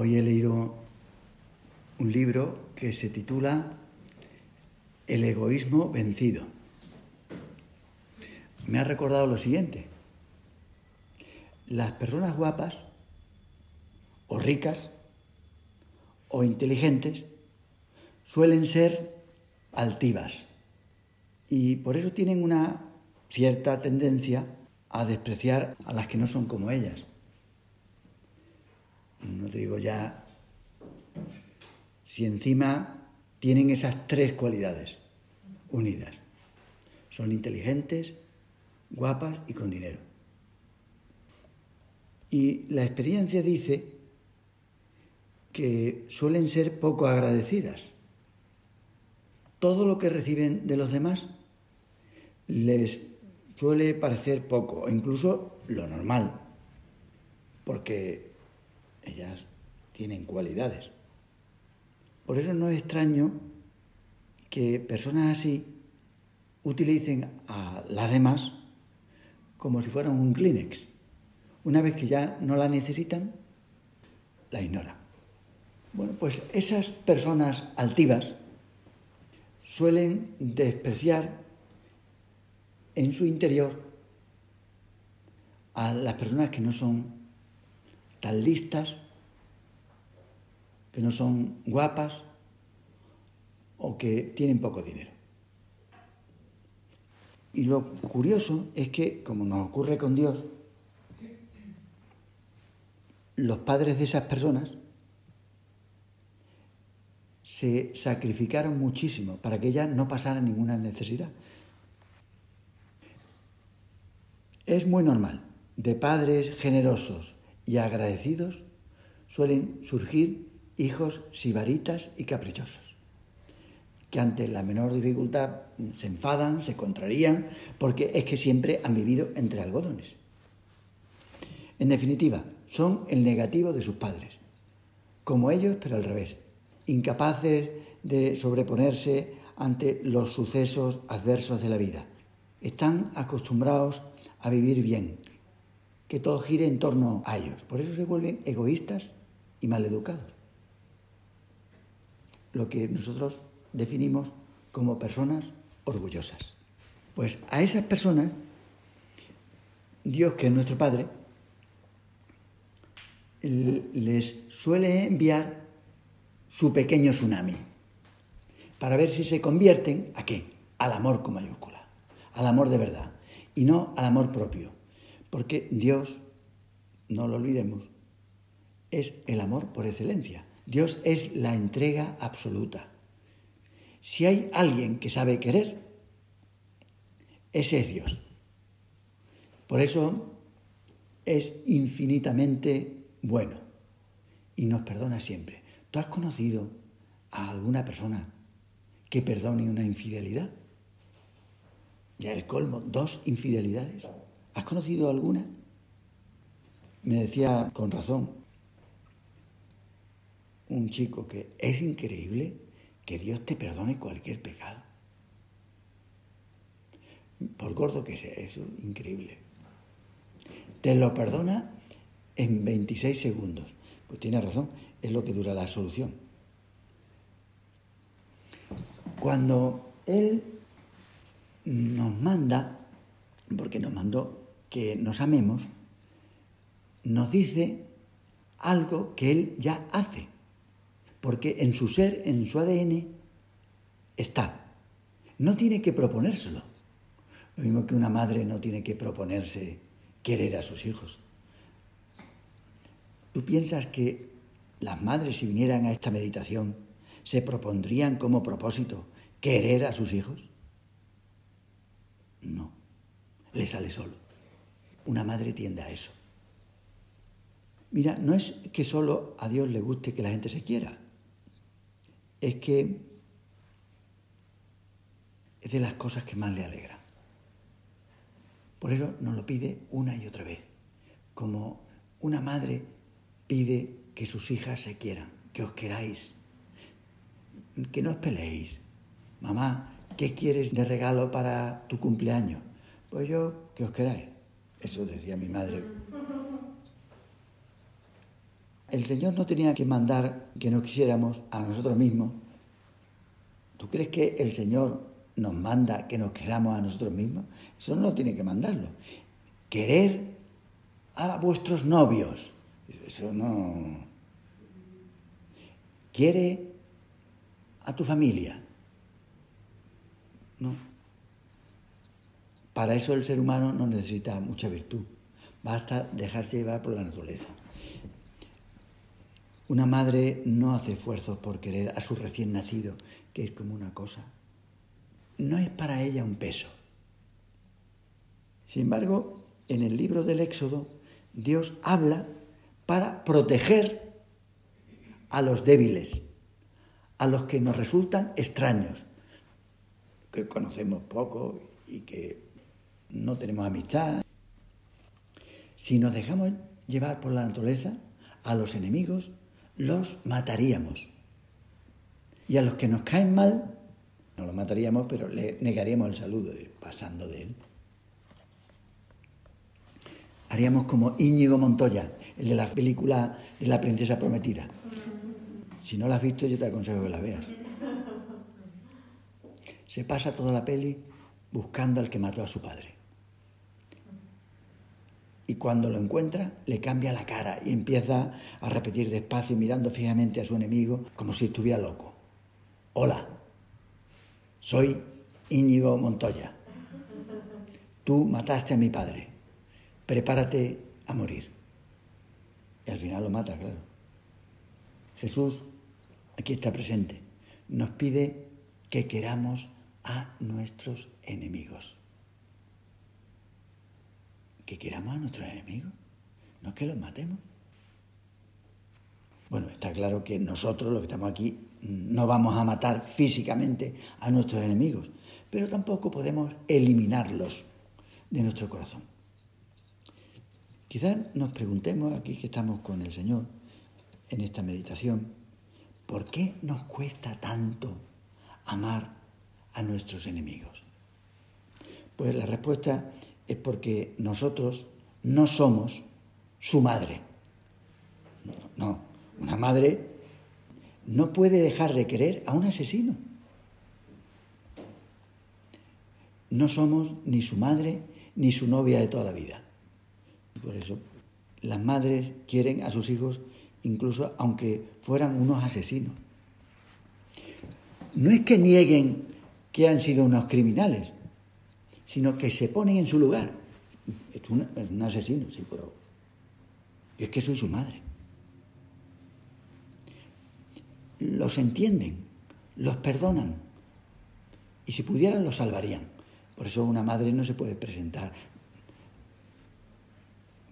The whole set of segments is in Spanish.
Hoy he leído un libro que se titula El egoísmo vencido. Me ha recordado lo siguiente. Las personas guapas o ricas o inteligentes suelen ser altivas y por eso tienen una cierta tendencia a despreciar a las que no son como ellas. No te digo ya si encima tienen esas tres cualidades unidas. Son inteligentes, guapas y con dinero. Y la experiencia dice que suelen ser poco agradecidas. Todo lo que reciben de los demás les suele parecer poco, o incluso lo normal, porque ellas tienen cualidades. Por eso no es extraño que personas así utilicen a las demás como si fueran un Kleenex. Una vez que ya no la necesitan, la ignoran. Bueno, pues esas personas altivas suelen despreciar en su interior a las personas que no son tan listas, que no son guapas o que tienen poco dinero. Y lo curioso es que, como nos ocurre con Dios, los padres de esas personas se sacrificaron muchísimo para que ellas no pasaran ninguna necesidad. Es muy normal. De padres generosos y agradecidos suelen surgir hijos sibaritas y caprichosos, que ante la menor dificultad se enfadan, se contrarían, porque es que siempre han vivido entre algodones. En definitiva, son el negativo de sus padres, como ellos, pero al revés, incapaces de sobreponerse ante los sucesos adversos de la vida. Están acostumbrados a vivir bien, que todo gire en torno a ellos. Por eso se vuelven egoístas y maleducados. Lo que nosotros definimos como personas orgullosas. Pues a esas personas, Dios, que es nuestro Padre, les suele enviar su pequeño tsunami para ver si se convierten a qué? Al amor con mayúscula, al amor de verdad y no al amor propio. Porque Dios, no lo olvidemos, es el amor por excelencia. Dios es la entrega absoluta. Si hay alguien que sabe querer, ese es Dios. Por eso es infinitamente bueno y nos perdona siempre. ¿Tú has conocido a alguna persona que perdone una infidelidad? Ya el colmo, dos infidelidades. ¿Has conocido alguna? Me decía con razón un chico que es increíble que Dios te perdone cualquier pecado. Por gordo que sea, eso es increíble. Te lo perdona en 26 segundos. Pues tiene razón, es lo que dura la solución. Cuando Él nos manda, porque nos mandó que nos amemos, nos dice algo que Él ya hace, porque en su ser, en su ADN, está. No tiene que proponérselo. Lo mismo que una madre no tiene que proponerse querer a sus hijos. ¿Tú piensas que las madres, si vinieran a esta meditación, se propondrían como propósito querer a sus hijos? No, le sale solo. Una madre tiende a eso. Mira, no es que solo a Dios le guste que la gente se quiera, es que es de las cosas que más le alegra. Por eso nos lo pide una y otra vez, como una madre pide que sus hijas se quieran, que os queráis, que no os peleéis. Mamá, ¿qué quieres de regalo para tu cumpleaños? Pues yo, que os queráis. Eso decía mi madre. El Señor no tenía que mandar que nos quisiéramos a nosotros mismos. ¿Tú crees que el Señor nos manda que nos queramos a nosotros mismos? Eso no tiene que mandarlo. Querer a vuestros novios. Eso no. Quiere a tu familia. No. Para eso el ser humano no necesita mucha virtud. Basta dejarse llevar por la naturaleza. Una madre no hace esfuerzos por querer a su recién nacido, que es como una cosa. No es para ella un peso. Sin embargo, en el libro del Éxodo, Dios habla para proteger a los débiles, a los que nos resultan extraños, que conocemos poco y que no tenemos amistad. Si nos dejamos llevar por la naturaleza, a los enemigos los mataríamos. Y a los que nos caen mal, no los mataríamos, pero le negaríamos el saludo, pasando de él. Haríamos como Íñigo Montoya, el de la película de la princesa prometida. Si no la has visto, yo te aconsejo que la veas. Se pasa toda la peli buscando al que mató a su padre. Y cuando lo encuentra, le cambia la cara y empieza a repetir despacio, mirando fijamente a su enemigo, como si estuviera loco. Hola, soy Íñigo Montoya. Tú mataste a mi padre. Prepárate a morir. Y al final lo mata, claro. Jesús aquí está presente, nos pide que queramos a nuestros enemigos. Que queramos a nuestros enemigos, no que los matemos. Bueno, está claro que nosotros, los que estamos aquí, no vamos a matar físicamente a nuestros enemigos, pero tampoco podemos eliminarlos de nuestro corazón. Quizás nos preguntemos, aquí que estamos con el Señor, en esta meditación, ¿por qué nos cuesta tanto amar a nuestros enemigos? Pues la respuesta es porque nosotros no somos su madre. No, una madre no puede dejar de querer a un asesino. No somos ni su madre ni su novia de toda la vida. Por eso las madres quieren a sus hijos incluso aunque fueran unos asesinos. No es que nieguen que han sido unos criminales, sino que se ponen en su lugar. Es un, asesino, sí, pero es que soy su madre. Los entienden, los perdonan y si pudieran los salvarían. Por eso una madre no se puede presentar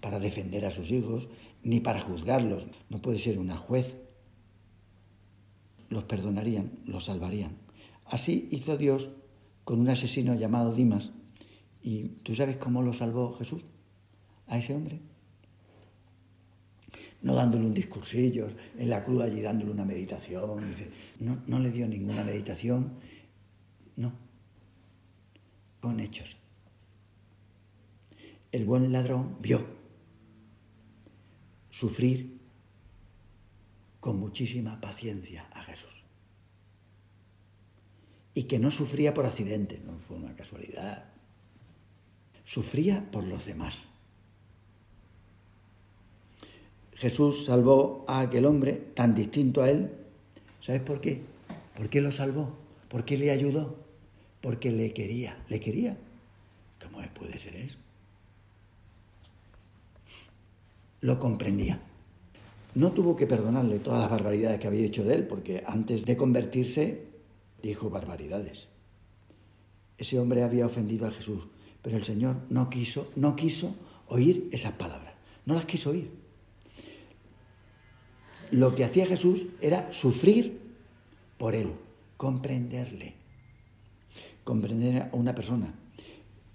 para defender a sus hijos ni para juzgarlos. No puede ser una juez. Los perdonarían, los salvarían. Así hizo Dios con un asesino llamado Dimas. ¿Y tú sabes cómo lo salvó Jesús a ese hombre? No dándole un discursillo en la cruz allí dándole una meditación. No, no le dio ninguna meditación. No. Con hechos. El buen ladrón vio sufrir con muchísima paciencia a Jesús. Y que no sufría por accidente, no fue una casualidad. Sufría por los demás. Jesús salvó a aquel hombre tan distinto a él. ¿Sabes por qué? ¿Por qué lo salvó? ¿Por qué le ayudó? Porque le quería, le quería. ¿Cómo puede ser eso? lo comprendía. No tuvo que perdonarle todas las barbaridades que había hecho de él, porque antes de convertirse dijo barbaridades. Ese hombre había ofendido a Jesús, pero el Señor no quiso, no quiso oír esas palabras, no las quiso oír. Lo que hacía Jesús era sufrir por él, comprenderle. Comprender a una persona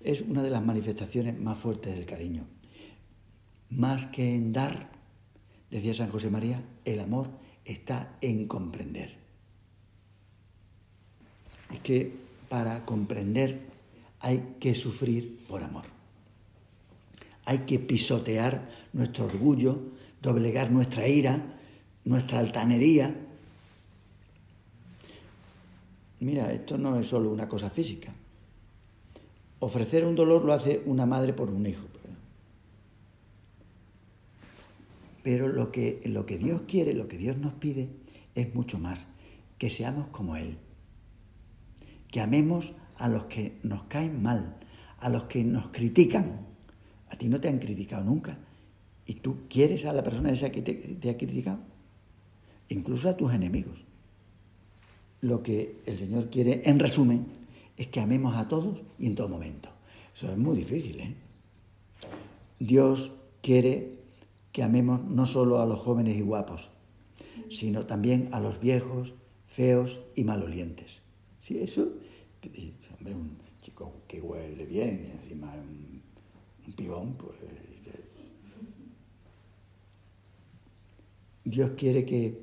es una de las manifestaciones más fuertes del cariño más que en dar, decía San José María, el amor está en comprender. Es que para comprender hay que sufrir por amor. Hay que pisotear nuestro orgullo doblegar nuestra ira, nuestra altanería. Mira, esto no es solo una cosa física. Ofrecer un dolor lo hace una madre por un hijo. Pero lo que, lo que Dios quiere, lo que Dios nos pide, es mucho más. Que seamos como Él. Que amemos a los que nos caen mal, a los que nos critican. A ti no te han criticado nunca. ¿Y tú quieres a la persona esa que te, ha criticado? Incluso a tus enemigos. Lo que el Señor quiere, en resumen, es que amemos a todos y en todo momento. Eso es muy difícil, ¿eh? Dios quiere que amemos no solo a los jóvenes y guapos, sino también a los viejos, feos y malolientes. Sí, eso, hombre, un chico que huele bien y encima un, un pibón, pues... Dios quiere que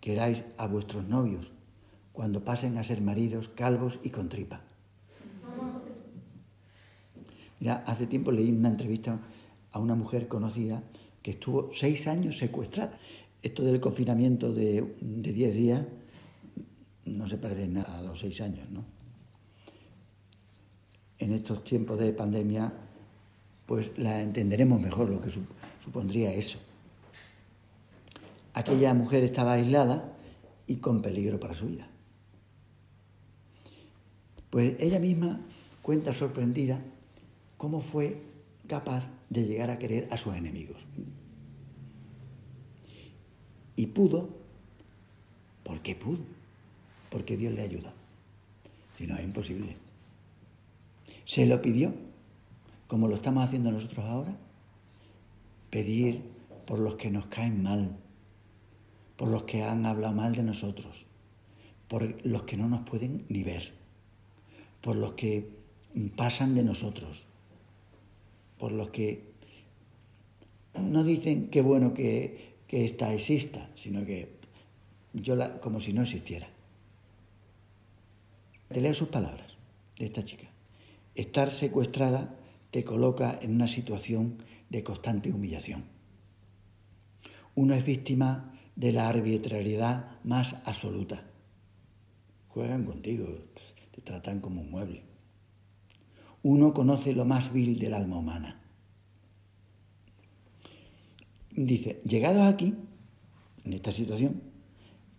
queráis a vuestros novios cuando pasen a ser maridos calvos y con tripa. Ya hace tiempo leí una entrevista a una mujer conocida que estuvo seis años secuestrada. Esto del confinamiento de, diez días no se parece nada a los seis años, ¿no? En estos tiempos de pandemia, pues la entenderemos mejor lo que supondría eso. Aquella mujer estaba aislada y con peligro para su vida. Pues ella misma cuenta sorprendida cómo fue capaz de llegar a querer a sus enemigos. Y pudo, ¿por qué pudo? Porque Dios le ayudó. Si no, es imposible. Se lo pidió, como lo estamos haciendo nosotros ahora, pedir por los que nos caen mal, por los que han hablado mal de nosotros, por los que no nos pueden ni ver, por los que pasan de nosotros, por los que no dicen qué bueno que, que esta exista, sino que yo la, como si no existiera. Te leo sus palabras de esta chica. Estar secuestrada te coloca en una situación de constante humillación. Uno es víctima de la arbitrariedad más absoluta. Juegan contigo, te tratan como un mueble uno conoce lo más vil del alma humana. Dice, llegados aquí, en esta situación,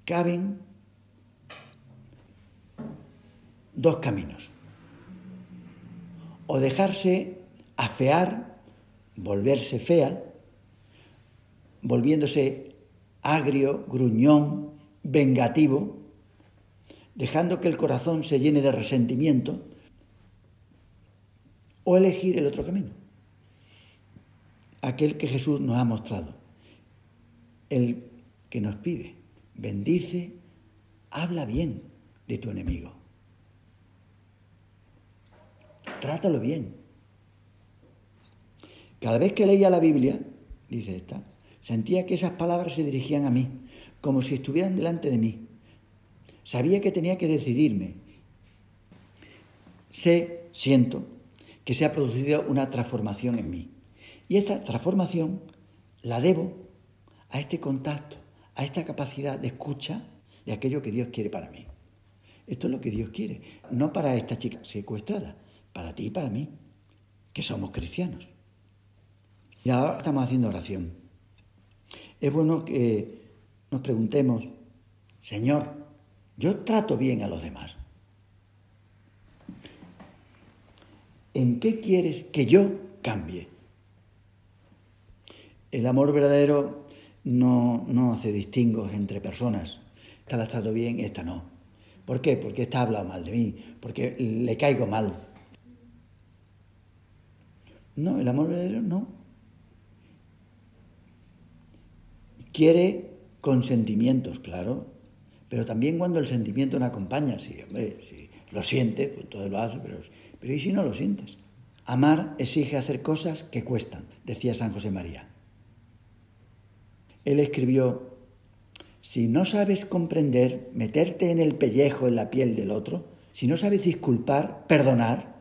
caben dos caminos. O dejarse afear, volverse fea, volviéndose agrio, gruñón, vengativo, dejando que el corazón se llene de resentimiento, o elegir el otro camino, aquel que Jesús nos ha mostrado, el que nos pide, bendice, habla bien de tu enemigo, trátalo bien. Cada vez que leía la Biblia, dice esta, sentía que esas palabras se dirigían a mí, como si estuvieran delante de mí. Sabía que tenía que decidirme. Sé, siento, que se ha producido una transformación en mí. Y esta transformación la debo a este contacto, a esta capacidad de escucha de aquello que Dios quiere para mí. Esto es lo que Dios quiere, no para esta chica secuestrada, para ti y para mí, que somos cristianos. Y ahora estamos haciendo oración. Es bueno que nos preguntemos, Señor, yo trato bien a los demás. ¿En qué quieres que yo cambie? El amor verdadero no, no hace distingos entre personas. Esta la trato bien esta no. ¿Por qué? Porque esta habla mal de mí, porque le caigo mal. No, el amor verdadero no. Quiere consentimientos, claro, pero también cuando el sentimiento no acompaña, sí, hombre, si lo siente, pues todo lo hace, pero pero ¿y si no lo sientes? Amar exige hacer cosas que cuestan, decía San José María. Él escribió, si no sabes comprender, meterte en el pellejo, en la piel del otro, si no sabes disculpar, perdonar,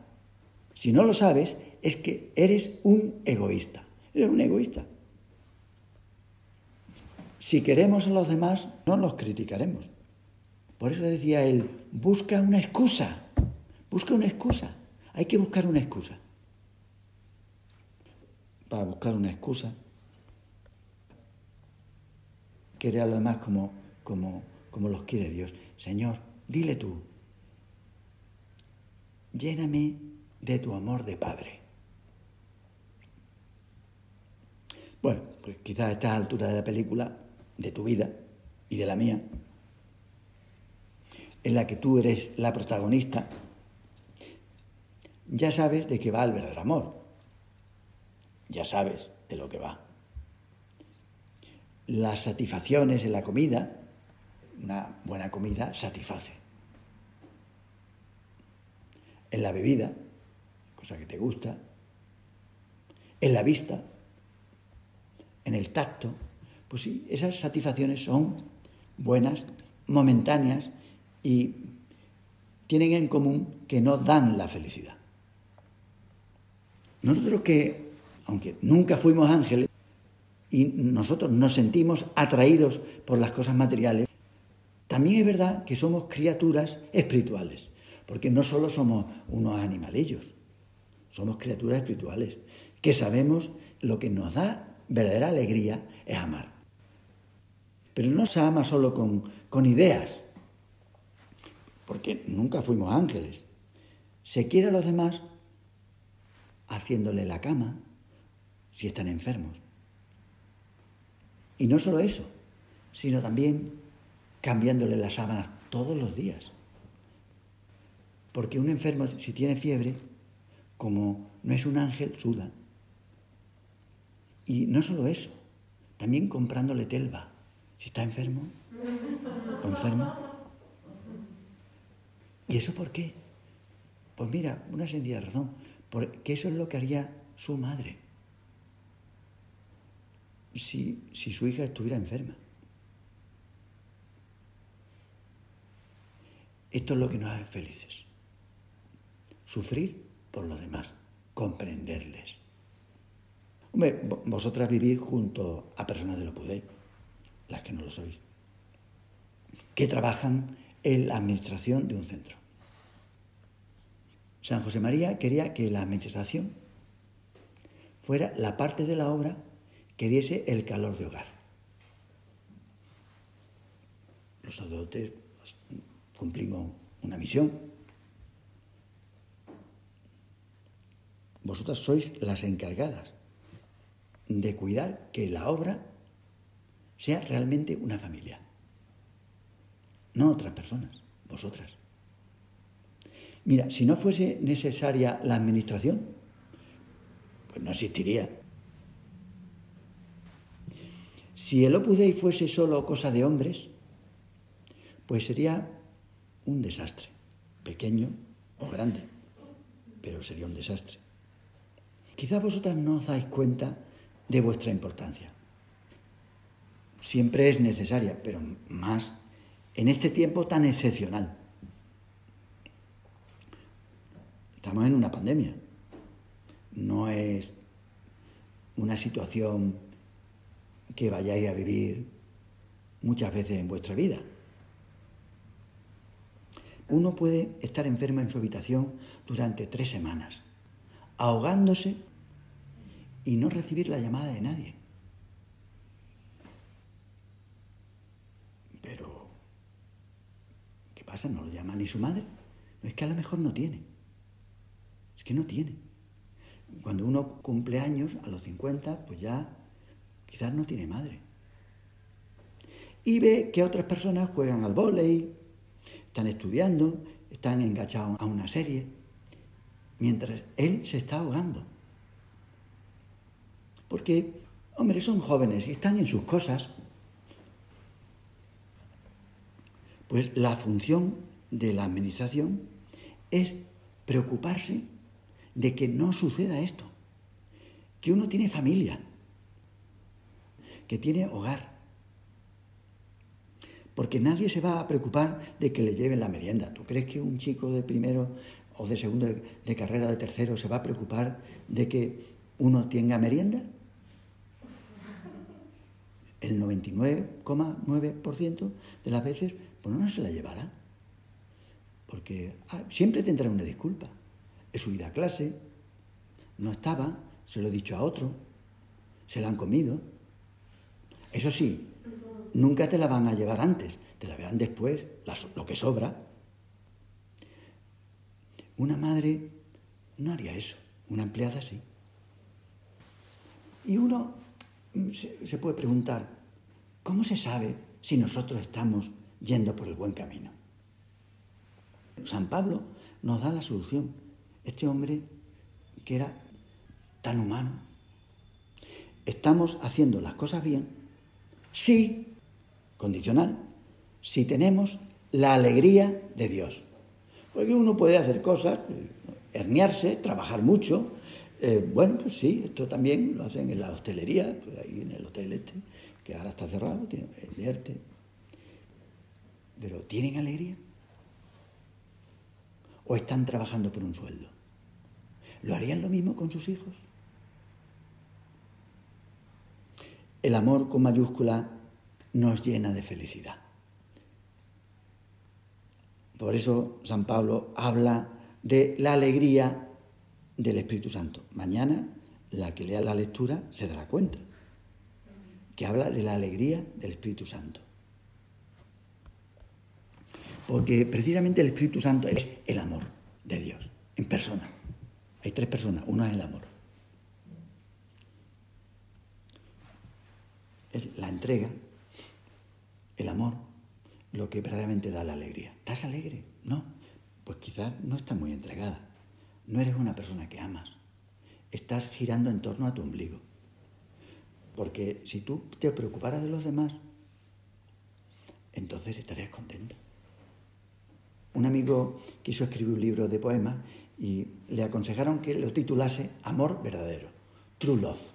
si no lo sabes, es que eres un egoísta. Eres un egoísta. Si queremos a los demás, no los criticaremos. Por eso decía él, busca una excusa, busca una excusa. Hay que buscar una excusa. Para buscar una excusa, querer a los demás como, como, como los quiere Dios. Señor, dile tú, lléname de tu amor de Padre. Bueno, pues quizás a esta altura de la película, de tu vida y de la mía, en la que tú eres la protagonista, ya sabes de qué va el verdadero amor. Ya sabes de lo que va. Las satisfacciones en la comida, una buena comida satisface. En la bebida, cosa que te gusta. En la vista, en el tacto. Pues sí, esas satisfacciones son buenas, momentáneas y tienen en común que no dan la felicidad. Nosotros que, aunque nunca fuimos ángeles, y nosotros nos sentimos atraídos por las cosas materiales, también es verdad que somos criaturas espirituales, porque no solo somos unos animalillos, somos criaturas espirituales, que sabemos lo que nos da verdadera alegría es amar. Pero no se ama solo con, con ideas, porque nunca fuimos ángeles. Se quiere a los demás haciéndole la cama si están enfermos. Y no solo eso, sino también cambiándole las sábanas todos los días. Porque un enfermo, si tiene fiebre, como no es un ángel, suda. Y no solo eso, también comprándole telva. Si está enfermo enferma. ¿Y eso por qué? Pues mira, una sencilla razón porque eso es lo que haría su madre si, si su hija estuviera enferma. Esto es lo que nos hace felices. Sufrir por los demás, comprenderles. Hombre, vosotras vivís junto a personas de lo podéis, las que no lo sois, que trabajan en la administración de un centro. San José María quería que la administración fuera la parte de la obra que diese el calor de hogar. Los sacerdotes pues, cumplimos una misión. Vosotras sois las encargadas de cuidar que la obra sea realmente una familia, no otras personas, vosotras. Mira, si no fuese necesaria la administración, pues no existiría. Si el Opus Dei fuese solo cosa de hombres, pues sería un desastre, pequeño o grande, pero sería un desastre. Quizá vosotras no os dais cuenta de vuestra importancia. Siempre es necesaria, pero más en este tiempo tan excepcional. Estamos en una pandemia. No es una situación que vayáis a vivir muchas veces en vuestra vida. Uno puede estar enfermo en su habitación durante tres semanas, ahogándose y no recibir la llamada de nadie. Pero, ¿qué pasa? ¿No lo llama ni su madre? Es que a lo mejor no tiene. Es que no tiene. Cuando uno cumple años, a los 50, pues ya quizás no tiene madre. Y ve que otras personas juegan al vóley, están estudiando, están enganchados a una serie, mientras él se está ahogando. Porque, hombre, son jóvenes y están en sus cosas. Pues la función de la administración es preocuparse de que no suceda esto, que uno tiene familia, que tiene hogar, porque nadie se va a preocupar de que le lleven la merienda. ¿Tú crees que un chico de primero o de segundo de, carrera de tercero se va a preocupar de que uno tenga merienda? El 99,9% de las veces, pues no se la llevará. Porque ah, siempre tendrá una disculpa. He subido a clase, no estaba, se lo he dicho a otro, se la han comido. Eso sí, nunca te la van a llevar antes, te la verán después, lo que sobra. Una madre no haría eso, una empleada sí. Y uno se, puede preguntar, ¿cómo se sabe si nosotros estamos yendo por el buen camino? San Pablo nos da la solución. Este hombre que era tan humano. Estamos haciendo las cosas bien si, condicional, si tenemos la alegría de Dios. Porque uno puede hacer cosas, herniarse, trabajar mucho, eh, bueno, pues sí, esto también lo hacen en la hostelería, pues ahí en el hotel este, que ahora está cerrado, el Pero ¿tienen alegría? ¿O están trabajando por un sueldo? ¿Lo harían lo mismo con sus hijos? El amor con mayúscula nos llena de felicidad. Por eso San Pablo habla de la alegría del Espíritu Santo. Mañana la que lea la lectura se dará cuenta que habla de la alegría del Espíritu Santo. Porque precisamente el Espíritu Santo es el amor de Dios, en persona. Hay tres personas, uno es el amor. La entrega, el amor, lo que verdaderamente da la alegría. ¿Estás alegre? No. Pues quizás no estás muy entregada no eres una persona que amas. Estás girando en torno a tu ombligo. Porque si tú te preocuparas de los demás, entonces estarías contento. Un amigo quiso escribir un libro de poemas y le aconsejaron que lo titulase Amor verdadero, True Love.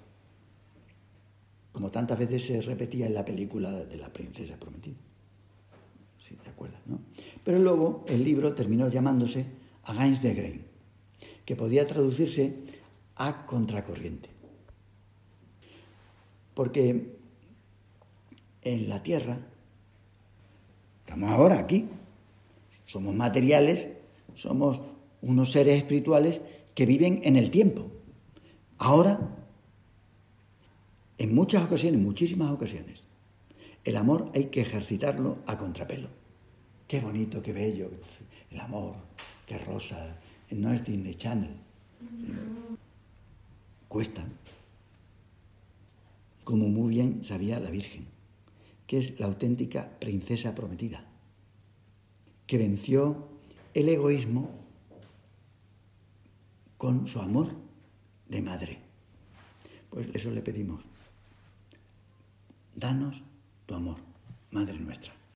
Como tantas veces se repetía en la película de la princesa prometida. Sí, te acuerdas, ¿no? Pero luego el libro terminó llamándose Against the Grain, que podía traducirse a contracorriente. Porque en la Tierra, estamos ahora aquí, somos materiales, somos unos seres espirituales que viven en el tiempo. Ahora, en muchas ocasiones, muchísimas ocasiones, el amor hay que ejercitarlo a contrapelo. Qué bonito, qué bello, el amor, qué rosa, no es Disney Channel. Cuesta. Como muy bien sabía la Virgen, que es la auténtica princesa prometida, que venció el egoísmo con su amor de madre. Pues eso le pedimos. Danos tu amor, Madre nuestra.